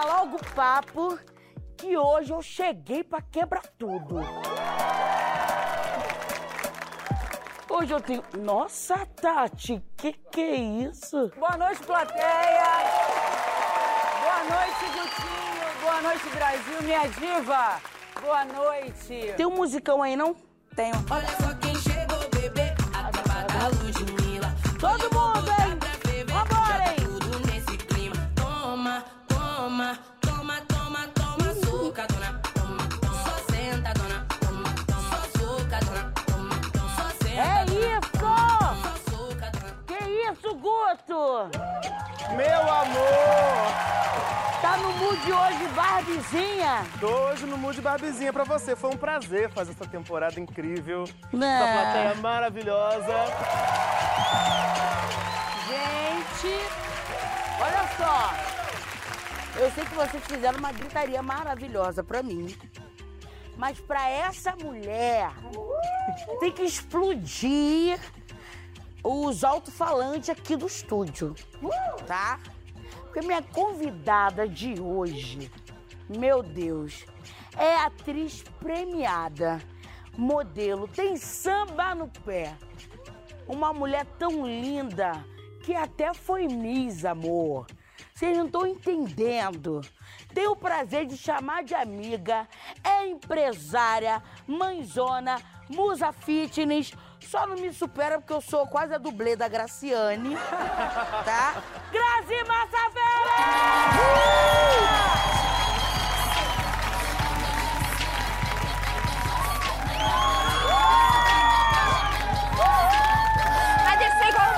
dar logo o papo que hoje eu cheguei pra quebrar tudo. Hoje eu tenho. Nossa, Tati, que que é isso? Boa noite, plateia. Boa noite, Gutinho. Boa noite, Brasil, minha diva. Boa noite. Tem um musicão aí, não? Tenho. Olha só quem chegou, bebê. Acaba da Ludmilla. Todo mundo, Meu amor! Tá no mood hoje, Barbizinha? Tô hoje no Mood Barbizinha pra você. Foi um prazer fazer essa temporada incrível. Né? Essa plateia maravilhosa. Gente, olha só. Eu sei que vocês fizeram uma gritaria maravilhosa pra mim. Mas pra essa mulher, tem que explodir os alto-falantes aqui do estúdio, tá? Porque minha convidada de hoje, meu Deus, é atriz premiada, modelo, tem samba no pé. Uma mulher tão linda que até foi Miss, amor. Vocês não estão entendendo. Tenho o prazer de chamar de amiga, é empresária, mãezona, musa fitness. Só não me supera porque eu sou quase a dublê da Graciane, tá? Grazi descer igual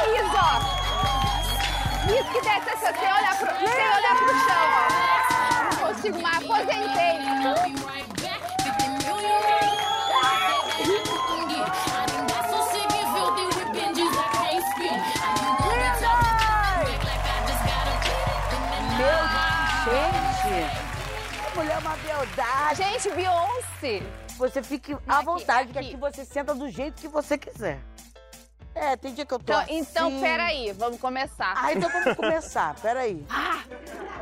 o que desce assim, sem olhar pro, sem olhar pro chão, ó. Não consigo mais, Gente, Beyoncé. Você fique à Aqui, vontade, que aqui. aqui você senta do jeito que você quiser. É, tem dia que eu tô Então, assim. então peraí, vamos começar. Ah, então vamos começar, peraí.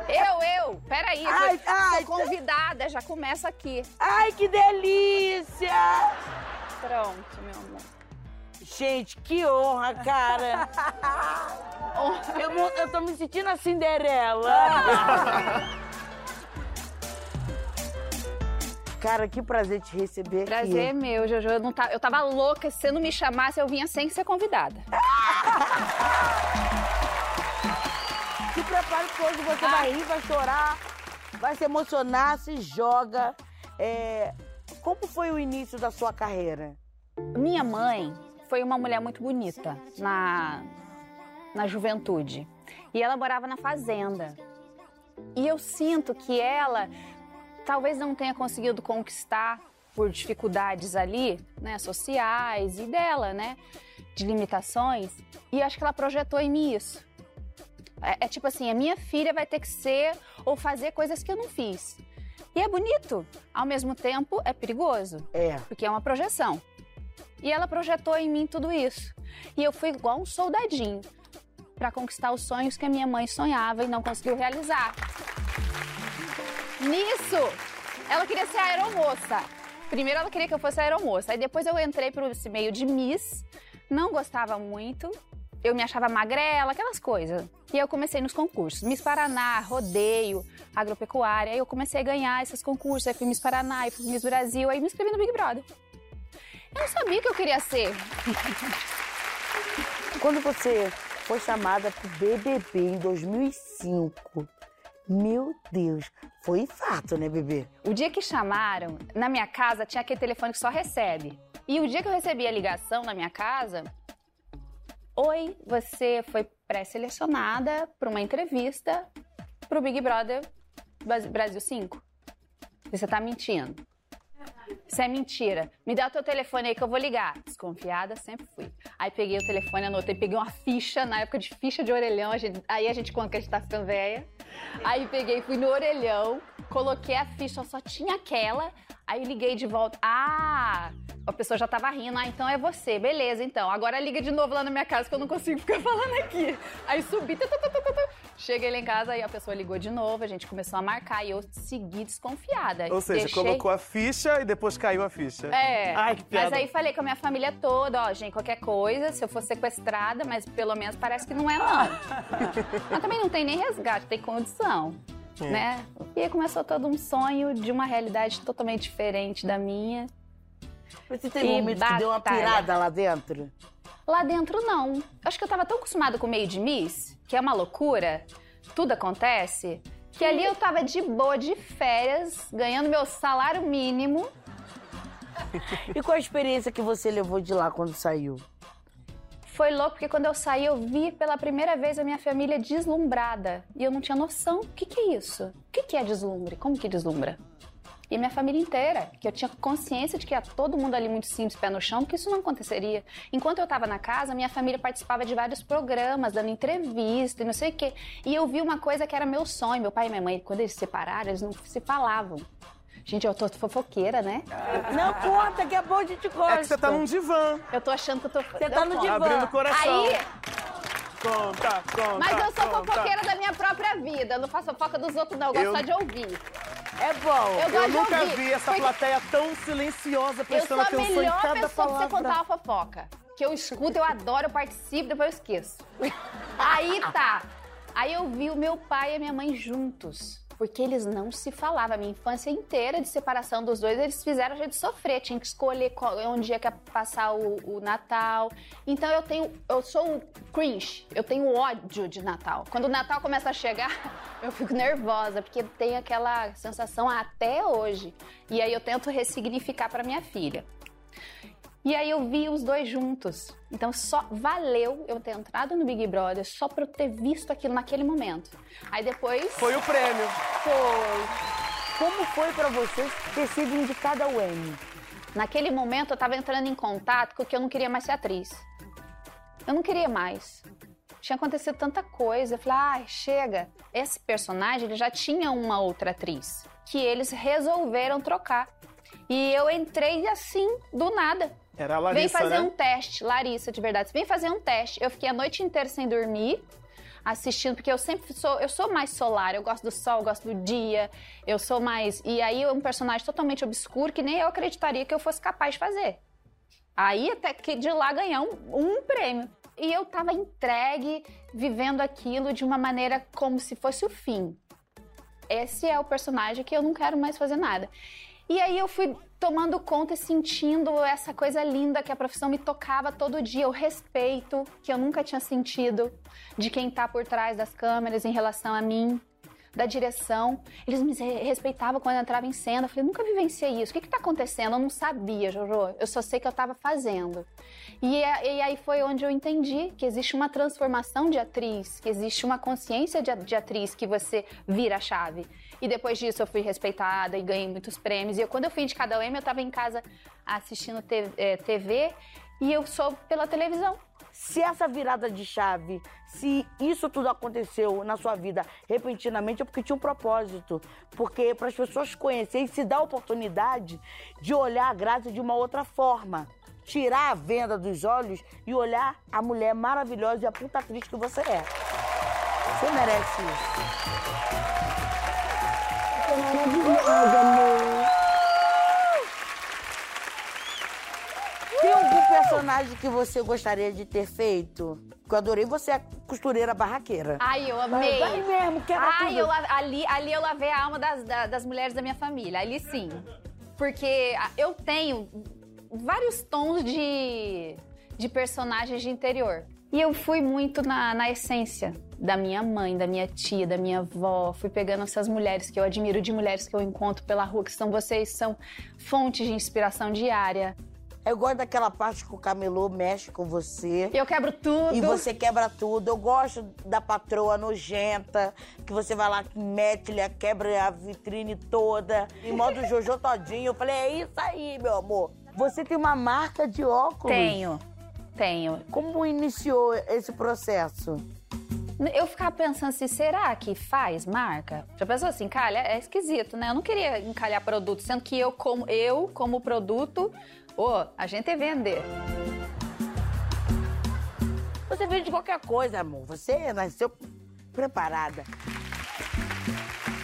Eu, eu, peraí. Ai, sou, ai, sou convidada, já começa aqui. Ai, que delícia! Pronto, meu amor. Gente, que honra, cara! Eu, eu tô me sentindo a Cinderela. Cara, que prazer te receber Prazer é aqui. meu, Jojo. Eu, não tá, eu tava louca, se você não me chamasse, eu vinha sem ser convidada. Se prepare que hoje você vai rir, vai chorar, vai se emocionar, se joga. É, Como foi o início da sua carreira? Minha mãe foi uma mulher muito bonita na, na juventude. E ela morava na fazenda. E eu sinto que ela talvez não tenha conseguido conquistar por dificuldades ali, né, sociais e dela, né, de limitações. E acho que ela projetou em mim isso. É, é tipo assim, a minha filha vai ter que ser ou fazer coisas que eu não fiz. E é bonito, ao mesmo tempo é perigoso É. porque é uma projeção. E ela projetou em mim tudo isso. E eu fui igual um soldadinho para conquistar os sonhos que a minha mãe sonhava e não conseguiu realizar. Nisso, ela queria ser aeromoça. Primeiro ela queria que eu fosse aeromoça, aí depois eu entrei para esse meio de Miss, não gostava muito, eu me achava magrela, aquelas coisas. E eu comecei nos concursos. Miss Paraná, rodeio, agropecuária. Aí eu comecei a ganhar esses concursos. Aí fui Miss Paraná, aí fui Miss Brasil, aí me inscrevi no Big Brother. Eu não sabia o que eu queria ser. Quando você foi chamada pro BBB em 2005, meu Deus, foi fato, né, bebê? O dia que chamaram, na minha casa tinha aquele telefone que só recebe. E o dia que eu recebi a ligação na minha casa, Oi, você foi pré-selecionada para uma entrevista pro Big Brother Brasil 5. Você tá mentindo. Isso é mentira. Me dá o teu telefone aí que eu vou ligar. Desconfiada, sempre fui. Aí peguei o telefone, anotei, peguei uma ficha, na época de ficha de orelhão, a gente- aí a gente conta que a gente tá ficando velha. Aí peguei, fui no orelhão, coloquei a ficha, só tinha aquela. Aí liguei de volta. Ah! A pessoa já tava rindo. Ah, então é você. Beleza, então. Agora liga de novo lá na minha casa que eu não consigo ficar falando aqui. Aí subi. tu. Cheguei lá em casa, aí a pessoa ligou de novo, a gente começou a marcar e eu segui desconfiada. Ou seja, Deixei- colocou a ficha e depois caiu a ficha. é, Ai, que piada. mas aí falei com a minha família toda, ó, gente, qualquer coisa, se eu for sequestrada, mas pelo menos parece que não é, não. mas também não tem nem resgate, tem condição, né? E aí começou todo um sonho de uma realidade totalmente diferente da minha. Você teve um E momento que deu uma batalha. pirada lá dentro? Lá dentro, não. Acho que eu tava tão acostumada com o meio de Miss, que é uma loucura, tudo acontece, que ali eu tava de boa, de férias, ganhando meu salário mínimo. E qual a experiência que você levou de lá quando saiu? Foi louco porque quando eu saí, eu vi pela primeira vez a minha família deslumbrada. E eu não tinha noção. O que, que é isso? O que, que é deslumbre? Como que deslumbra? E minha família inteira, que eu tinha consciência de que ia todo mundo ali muito simples, pé no chão, que isso não aconteceria. Enquanto eu estava na casa, minha família participava de vários programas, dando entrevista e não sei o quê. E eu vi uma coisa que era meu sonho. Meu pai e minha mãe, quando eles se separaram, eles não se falavam. Gente, eu tô fofoqueira, né? Não conta, que é bom de te gosta. É que você tá num divã, Eu tô achando que eu tô... Você tá no divã. abrindo o coração. Aí, Conta, conta. Mas eu sou conta. fofoqueira da minha própria vida. Eu não faço fofoca dos outros, não. Eu gosto Eu- só de ouvir. É bom. Eu, Eu gosto nunca de ouvir. vi essa porque plateia tão silenciosa, Eu sou prestando a atenção em melhor cada pessoa pra palavra. você contar uma fofoca. Que eu escuto, eu adoro, eu participo, depois eu esqueço. Aí tá. Aí eu vi o meu pai e a minha mãe juntos. Porque eles não se falavam. A minha infância inteira de separação dos dois, eles fizeram a gente sofrer. Tinha que escolher qual, onde ia que ia passar o, o Natal. Então eu tenho. Eu sou o cringe. Eu tenho ódio de Natal. Quando o Natal começa a chegar, eu fico nervosa, porque tem aquela sensação até hoje. E aí eu tento ressignificar pra minha filha. E aí eu vi os dois juntos. Então só valeu eu ter entrado no Big Brother só pra eu ter visto aquilo naquele momento. Aí depois Foi o prêmio. Foi. Como foi pra você ter sido indicada ao Emmy? Naquele momento eu tava entrando em contato com que eu não queria mais ser atriz. Eu não queria mais. Tinha acontecido tanta coisa. Eu falei, ai, chega. Esse personagem ele já tinha uma outra atriz que eles resolveram trocar. E eu entrei assim, do nada. Era a Larissa, Vem fazer né? um teste, Larissa, de verdade. Vem fazer um teste. Eu fiquei a noite inteira sem dormir, assistindo, porque eu sempre sou, eu sou mais solar, eu gosto do sol, eu gosto do dia, eu sou mais. E aí é um personagem totalmente obscuro que nem eu acreditaria que eu fosse capaz de fazer. Aí até que de lá ganhar um, um prêmio. E eu tava entregue, vivendo aquilo de uma maneira como se fosse o fim. Esse é o personagem que eu não quero mais fazer nada. E aí eu fui tomando conta e sentindo essa coisa linda que a profissão me tocava todo dia, o respeito que eu nunca tinha sentido de quem tá por trás das câmeras em relação a mim, da direção. Eles me re- respeitavam quando eu entrava em cena. Eu falei, nunca vivenciei isso. O que que tá acontecendo? Eu não sabia, Jojo. Eu só sei que eu tava fazendo. E, e aí foi onde eu entendi que existe uma transformação de atriz, que existe uma consciência de, de atriz que você vira a chave. E depois disso eu fui respeitada e ganhei muitos prêmios. E eu- quando eu fui indicada ao Emmy, eu tava em casa assistindo TV e eu soube pela televisão. Se essa virada de chave, se isso tudo aconteceu na sua vida repentinamente, é porque tinha um propósito. Porque para as pessoas conhecerem, se dá a oportunidade de olhar a Grazi de uma outra forma. Tirar a venda dos olhos e olhar a mulher maravilhosa e a puta atriz que você é. Você merece isso. É maravilhosa, amor. Tem algum personagem que você gostaria de ter feito? Que eu adorei você, a costureira barraqueira. Ai, eu amei. Vai mesmo, quebra Ai, tudo. eu, ali, ali eu lavei a alma das, da- das mulheres da minha família. Ali sim. Porque eu tenho vários tons de, de personagens de interior. E eu fui muito na, na essência da minha mãe, da minha tia, da minha avó. Fui pegando essas mulheres que eu admiro, de mulheres que eu encontro pela rua, que são vocês, são fontes de inspiração diária. Eu gosto daquela parte que o camelô mexe com você. Eu quebro tudo. E você quebra tudo. Eu gosto da patroa nojenta, que você vai lá, mete-lhe, quebra a vitrine toda. Em modo Jojo todinho. Eu falei, é isso aí, meu amor. Você tem uma marca de óculos? Tenho, tenho. Como iniciou esse processo? Eu ficava pensando assim, será que faz marca? Já pensou assim, calha, é esquisito, né? Eu não queria encalhar produto, sendo que eu como, eu, como produto, ô, a gente é vender. Você vende qualquer coisa, amor. Você nasceu preparada.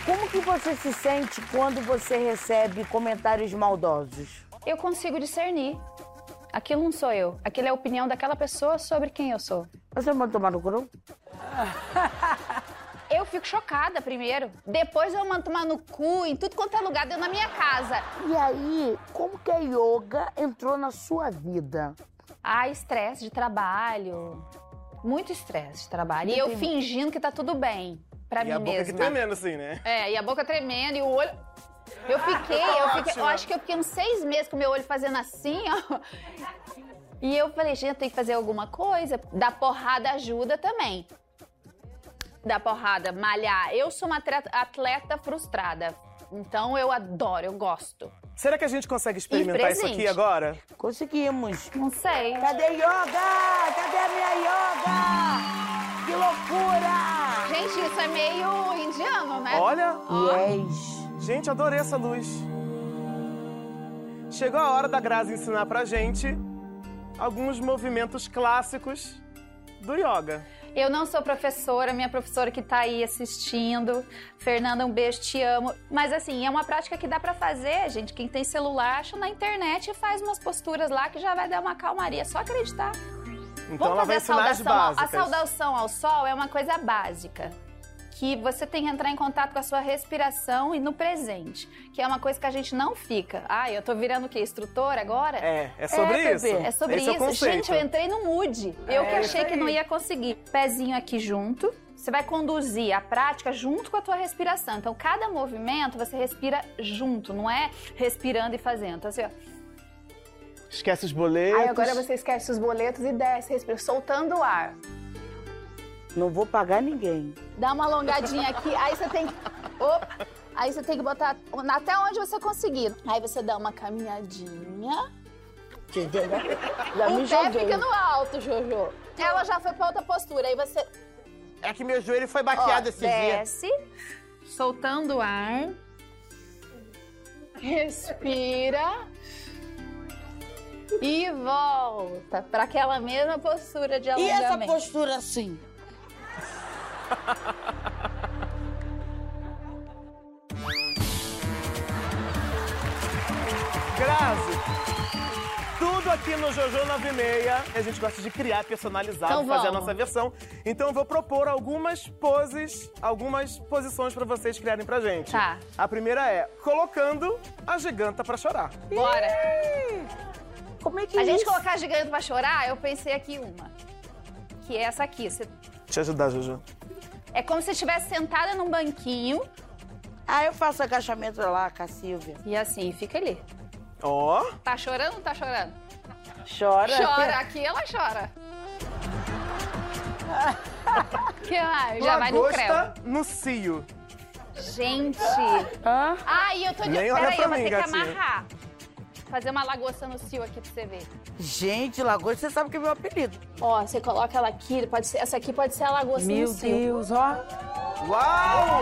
Como que você se sente quando você recebe comentários maldosos? Eu consigo discernir. Aquilo não sou eu. Aquilo é a opinião daquela pessoa sobre quem eu sou. Você manda tomar no cu? Eu fico chocada primeiro. Depois eu mando tomar no cu em tudo quanto é lugar dentro da minha casa. E aí, como que a yoga entrou na sua vida? Ah, estresse de trabalho. Muito estresse de trabalho. E eu fingindo que tá tudo bem pra E mim a boca mesma. tremendo, assim, né? É, e a boca tremendo e o olho. Eu fiquei, eu fiquei, eu acho que eu fiquei uns seis meses com o meu olho fazendo assim, ó. E eu falei, gente, tem que fazer alguma coisa. Dar porrada ajuda também. Dar porrada, malhar. Eu sou uma atleta, frustrada. Então eu adoro, eu gosto. Será que a gente consegue experimentar isso aqui agora? Conseguimos. Não sei. Cadê yoga? Cadê a minha yoga? Que loucura! Gente, isso é meio indiano, né? Olha, Yes. Gente, adorei essa luz. Chegou a hora da Grazi ensinar pra gente alguns movimentos clássicos do yoga. Eu não sou professora, minha professora que tá aí assistindo. Fernanda, um beijo, te amo. Mas assim, é uma prática que dá pra fazer, gente. Quem tem celular, acha na internet e faz umas posturas lá que já vai dar uma calmaria. Só acreditar. Então Vamos fazer a saudação, a saudação ao sol é uma coisa básica. Que você tem que entrar em contato com a sua respiração e no presente. Que é uma coisa que a gente não fica. Ah, eu tô virando o quê? Instrutora agora? É, é sobre É, isso. bebê. É sobre Esse isso. É o conceito. Gente, eu entrei no mood. Eu que É, achei isso que não ia conseguir. Pezinho aqui junto. Você vai conduzir a prática junto com a tua respiração. Então, cada movimento você respira junto, não é respirando e fazendo. Então, assim, ó. Esquece os boletos. Aí agora você esquece os boletos e desce, respira, soltando o ar. Não vou pagar ninguém. Dá uma alongadinha aqui, aí você tem que. Opa! Aí você tem que botar até onde você conseguir. Aí você dá uma caminhadinha. Entendeu? Já me o pé joguei. fica no alto, Jojo. Ela já foi pra outra postura. Aí você É que meu joelho foi ó, baqueado esse dia. desce, soltando o ar. Respira. E volta para aquela mesma postura de E essa alongamento. postura assim? Grazi, tudo aqui no Jojo 96, a gente gosta de criar, personalizar, Então fazer a nossa versão. Então eu vou propor algumas poses, algumas posições pra vocês criarem pra gente. Tá. A primeira é colocando a giganta pra chorar. Bora. Como é que A é gente isso? colocar gigante pra chorar, eu pensei aqui uma. Que é essa aqui. Você- Te ajudar, Jojo. É como se estivesse sentada num banquinho Ah, eu faço agachamento lá com a Silvia. e assim, fica ali. Ó, Tá chorando ou não tá chorando? Chora. Chora, aqui ela chora. que mais? Já vai no creu. no cio. Gente. Hã? Ai, eu tô de... Nem olha Peraí, pra eu vou mim, ter que amarrar. Fazer uma lagosta no cio aqui pra você ver. Gente, lagosta, você sabe que é meu apelido. Ó, você coloca ela aqui, pode ser, essa aqui pode ser a lagosta no cio. Deus, ó. Uau!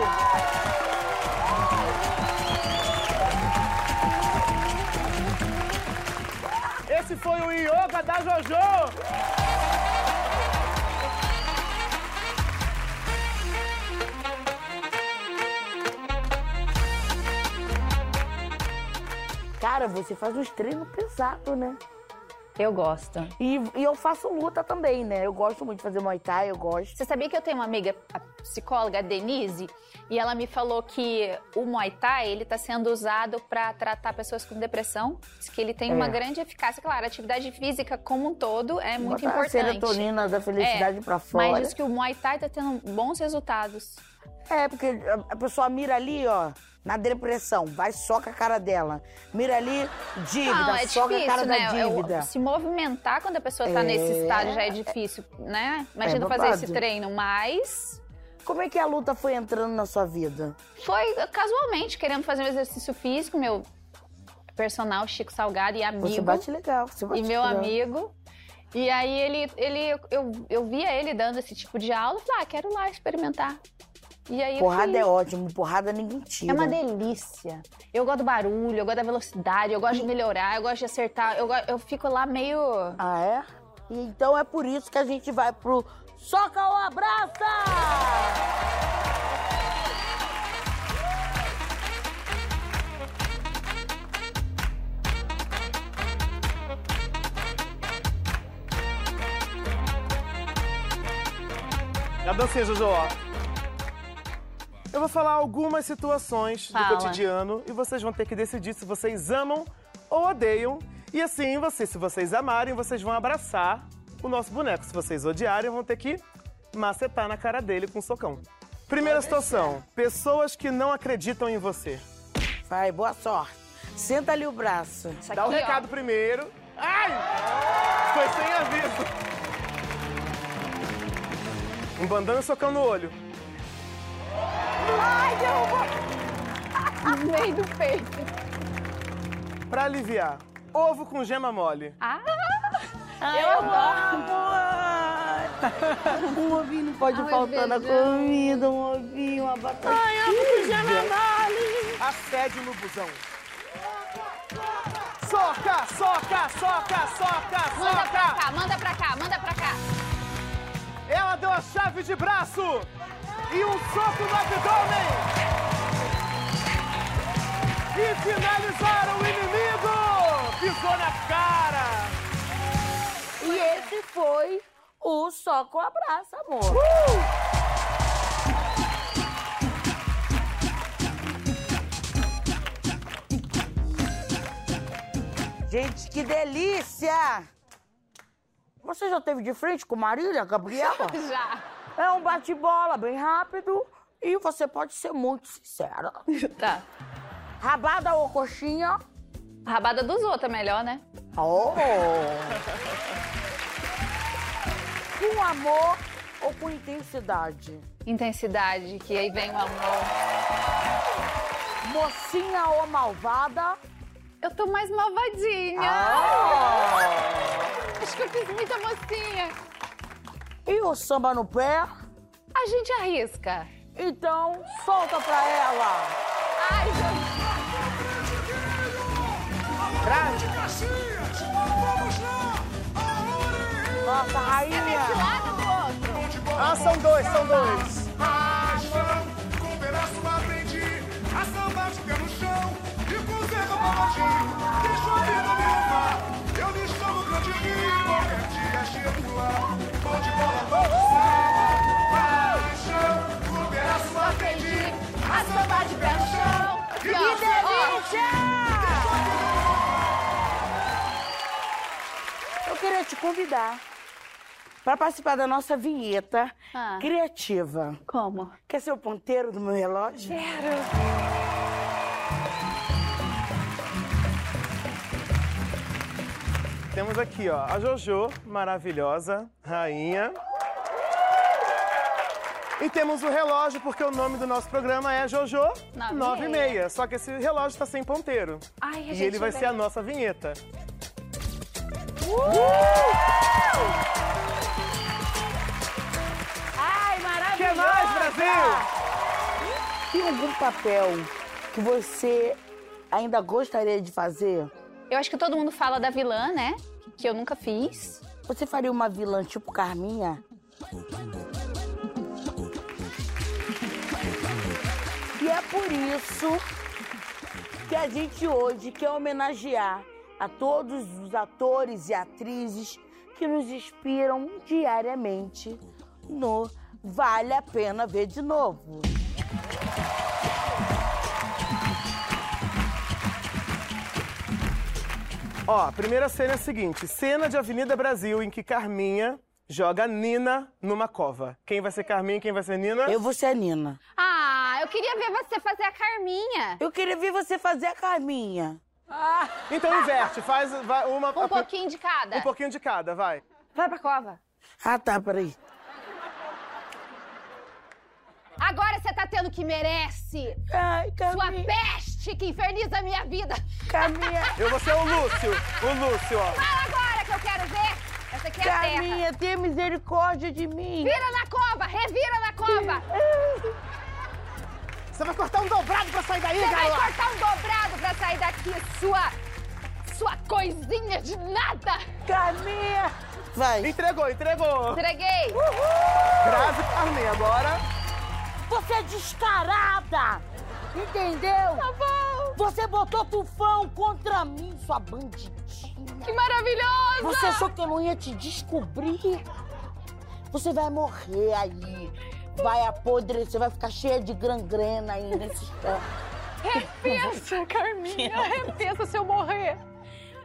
Esse foi o Yoga da Jojo! Cara, você faz uns treinos pesados, né? Eu gosto. E, e eu faço luta também, né? Eu gosto muito de fazer Muay Thai, eu gosto. Você sabia que eu tenho uma amiga, a psicóloga a Denise, e ela me falou que o Muay Thai, ele tá sendo usado para tratar pessoas com depressão. Diz que ele tem uma É. grande eficácia. Claro, a atividade física como um todo é muito Botar a importante. serotonina da felicidade É, pra fora. Mas diz que o Muay Thai tá tendo bons resultados. É, porque a- pessoa mira ali, ó, na depressão, vai soca a cara dela. Mira ali, dívida, Não, é soca a cara difícil, né? da Eu- dívida. se movimentar quando a pessoa tá É. nesse estágio já é difícil, né? Imagina fazer babado. esse treino, mas Como é que a luta foi entrando na sua vida? foi casualmente, querendo fazer um exercício físico, meu personal Chico Salgado e amigo. Você bate legal, você bate e meu legal. amigo. E aí ele, ele eu, eu via ele dando esse tipo de aula, falei, ah, quero lá experimentar. E aí Porrada fiz. é ótimo, porrada ninguém tira. É uma delícia. Eu gosto do barulho, eu gosto da velocidade, eu gosto de melhorar, eu gosto de acertar. Eu, go- eu fico lá meio. Ah, é? Então é por isso que a gente vai pro Soca ou Abraça! A dancinha, Jojo. Eu vou falar algumas situações Fala. do cotidiano e vocês vão ter que decidir se vocês amam ou odeiam. E assim, vocês, se vocês amarem, vocês vão abraçar o nosso boneco. Se vocês odiarem, vão ter que macetar na cara dele com um socão. Primeira situação: pessoas que não acreditam em você. Vai, boa sorte. Senta ali o braço. Isso Dá o aqui, ó. recado primeiro. Ai! Foi sem aviso. Um bandana e socão no olho. No meio do peito. Pra aliviar, ovo com gema mole. Ah! eu adoro! Um ovinho não pode Ai, faltar na comida, um ovinho, uma batata. Ai, amo Assédio no busão. Soca, soca, soca, soca, Manda pra soca. cá, manda pra cá, manda pra cá. Ela deu a chave de braço e um soco no abdômen. E finalizaram o inimigo. Pisou na cara. E esse foi o Soca ou Abraça, amor. Gente, que delícia! Você já teve de frente com Marília, Gabriela? Já. É um bate-bola bem rápido e você pode ser muito sincera. Tá. Rabada ou coxinha? Rabada dos outros é melhor, né? Oh! com amor ou com intensidade? Intensidade, que aí vem o amor. Mocinha ou malvada? Eu tô mais malvadinha. Ah! Acho que eu fiz muita mocinha. E o samba no pé? A gente arrisca. Então, solta pra ela! Ai, gente. Nossa, É desse rainha! lado ou do outro? Ah, são dois, são dois. Com o pedaço aprendi a sambar de pé no chão e com o a vida me levar. Eu me chamo grande rio, qualquer dia chego lá. Vou de bola, vou de samba, paixão. Com o pedaço aprendi a sambar de pé no chão. Aqui, ó. Ó, Eu queria te convidar para participar da nossa vinheta Ah. criativa. Como? Quer ser o ponteiro do meu relógio? Quero. Temos aqui, ó, a Jojo, maravilhosa, rainha. E temos o relógio, porque o nome do nosso programa é Jojo Nove e 9 e meia. Só que esse relógio está sem ponteiro. Ai, E ele vai ser a nossa vinheta. Ai, maravilhoso! Que mais, Brasil? Tem algum papel que você ainda gostaria de fazer? Eu acho que todo mundo fala da vilã, né? Que eu nunca fiz. Você faria uma vilã tipo Carminha? E é por isso que a gente hoje quer homenagear a todos os atores e atrizes que nos inspiram diariamente no Vale a Pena Ver de Novo. Ó, a primeira cena é a seguinte: cena de Avenida Brasil em que Carminha joga Nina numa cova. Quem vai ser Carminha e quem vai ser Nina? Eu vou ser a Nina. Ah, eu queria ver você fazer a Carminha. Eu queria ver você fazer a Carminha. Então inverte, faz vai, uma. Um pouquinho de cada. Um pouquinho de cada, vai. Vai pra cova. Ah, tá, peraí. Agora você tá tendo o que merece. Ai, Sua Carminha. peste que inferniza a minha vida. Carminha. Eu vou ser o Lúcio. O Lúcio, ó. Fala agora que eu quero ver. Essa aqui é a terra. Carminha, tenha misericórdia de mim. Vira na cova, revira na cova. Você vai cortar um dobrado pra sair daí, Você vai cortar um dobrado pra sair daqui, sua... Sua coisinha de nada. Carminha. Vai. Entregou, entregou. Entreguei. Grazi Carmen, agora. Você é descarada. Entendeu? Tá bom. Você botou tufão contra mim, sua bandidinha. Que maravilhosa. Você achou que eu não ia te descobrir? Você vai morrer aí. Vai apodrecer, vai ficar cheia de gangrena aí nesse chão. Repensa, Carminha. Repensa se eu morrer.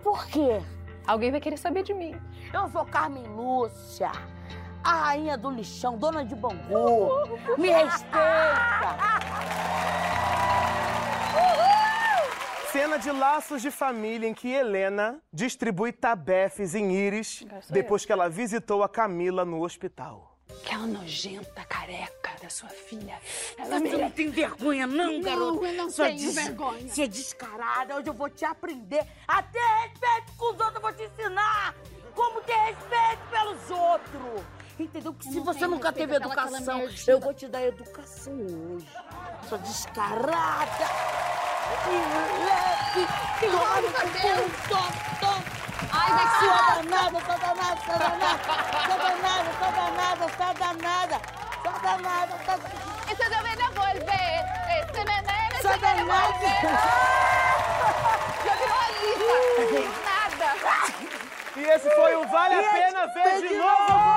Por quê? Alguém vai querer saber de mim. Eu sou Carmen Lúcia, a rainha do lixão, dona de Bangu. Me respeita. Cena de laços de família em que Helena distribui tabefes em Íris depois que ela visitou a Camila no hospital. Aquela nojenta careca da sua filha. Você não tem vergonha, não, garota? eu não Sua tenho vergonha. Você é descarada. Hoje eu vou te aprender a ter respeito com os outros. Eu vou te ensinar como ter respeito pelos outros. Entendeu? Que se não você nunca teve educação, eu vou te dar educação hoje. Sua descarada. No cu. Toma, toma. Ai, vai Sua cá. danada, sua danada, sua danada. Sua danada, sua danada, sua danada. Sua danada, sua danada. Isso não. Esse neném, isso Sua não me danada. devolver. Já virou a lista. Nada. E esse foi o Vale a Pena esse Ver de novo!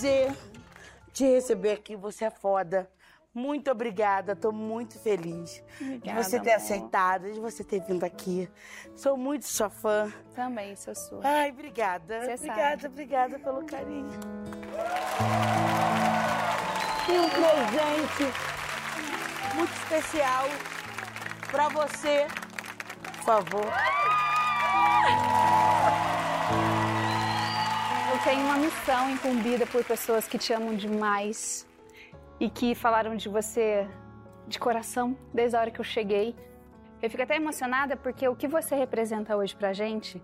Prazer te receber aqui. Você é foda. Muito obrigada, tô muito feliz de você ter amor. aceitado, de você ter vindo aqui. Sou muito sua fã. Também sou sua. Ai, obrigada. Você obrigada, sabe. obrigada pelo carinho. E um presente muito especial pra você. Por favor. Eu tenho uma missão incumbida por pessoas que te amam demais e que falaram de você de coração desde a hora que eu cheguei. Eu fico até emocionada porque o que você representa hoje pra gente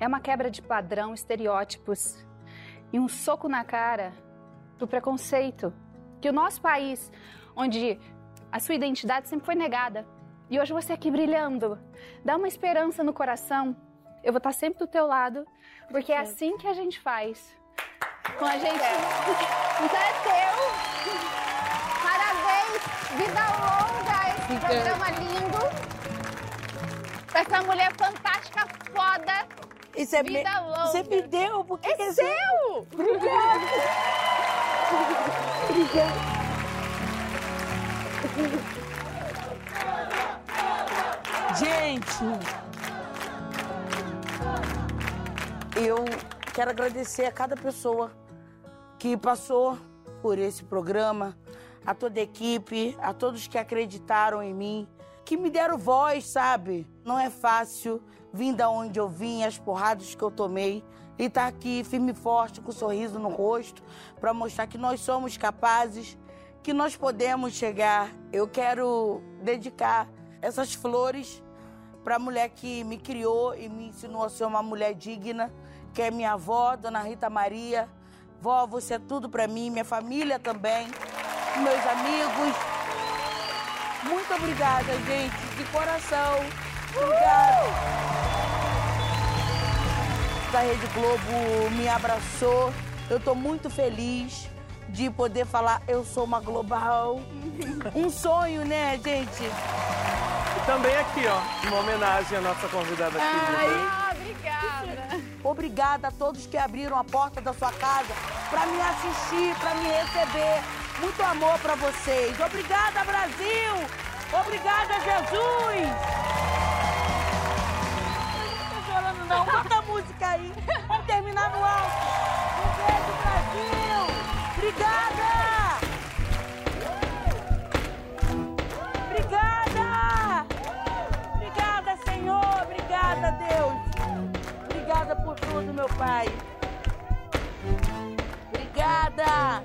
é uma quebra de padrão, estereótipos e um soco na cara do preconceito que o nosso país, onde a sua identidade sempre foi negada, e hoje você aqui brilhando, dá uma esperança no coração. Eu vou estar sempre do teu lado, porque é assim que a gente faz. Com a gente. Então é teu. Parabéns, vida longa, esse programa lindo. Pra essa mulher fantástica, foda. Isso é Vida me- longa. Você me deu, porque É seu! Obrigada. Obrigada. Gente, eu quero agradecer a cada pessoa que passou por esse programa, a toda a equipe, a todos que acreditaram em mim, que me deram voz, sabe? Não é fácil vir da onde eu vim, as porradas que eu tomei, e estar aqui firme e forte, com um sorriso no rosto, para mostrar que nós somos capazes, que nós podemos chegar. Eu quero dedicar essas flores para a mulher que me criou e me ensinou a ser uma mulher digna, que é minha avó, Dona Rita Maria. Vó, você é tudo para mim, minha família também, meus amigos. Muito obrigada, gente, de coração. Obrigada. A Rede Globo me abraçou. Eu tô muito feliz de poder falar eu sou uma global. Um sonho, né, gente? Também aqui, ó, uma homenagem à nossa convidada querida. Ah, obrigada. Obrigada a todos que abriram a porta da sua casa para me assistir, para me receber. Muito amor para vocês. Obrigada, Brasil! Obrigada, Jesus! não. Bota a música aí. Vamos terminar no alto. Um beijo, Brasil. Obrigada. por tudo, meu pai. Obrigada!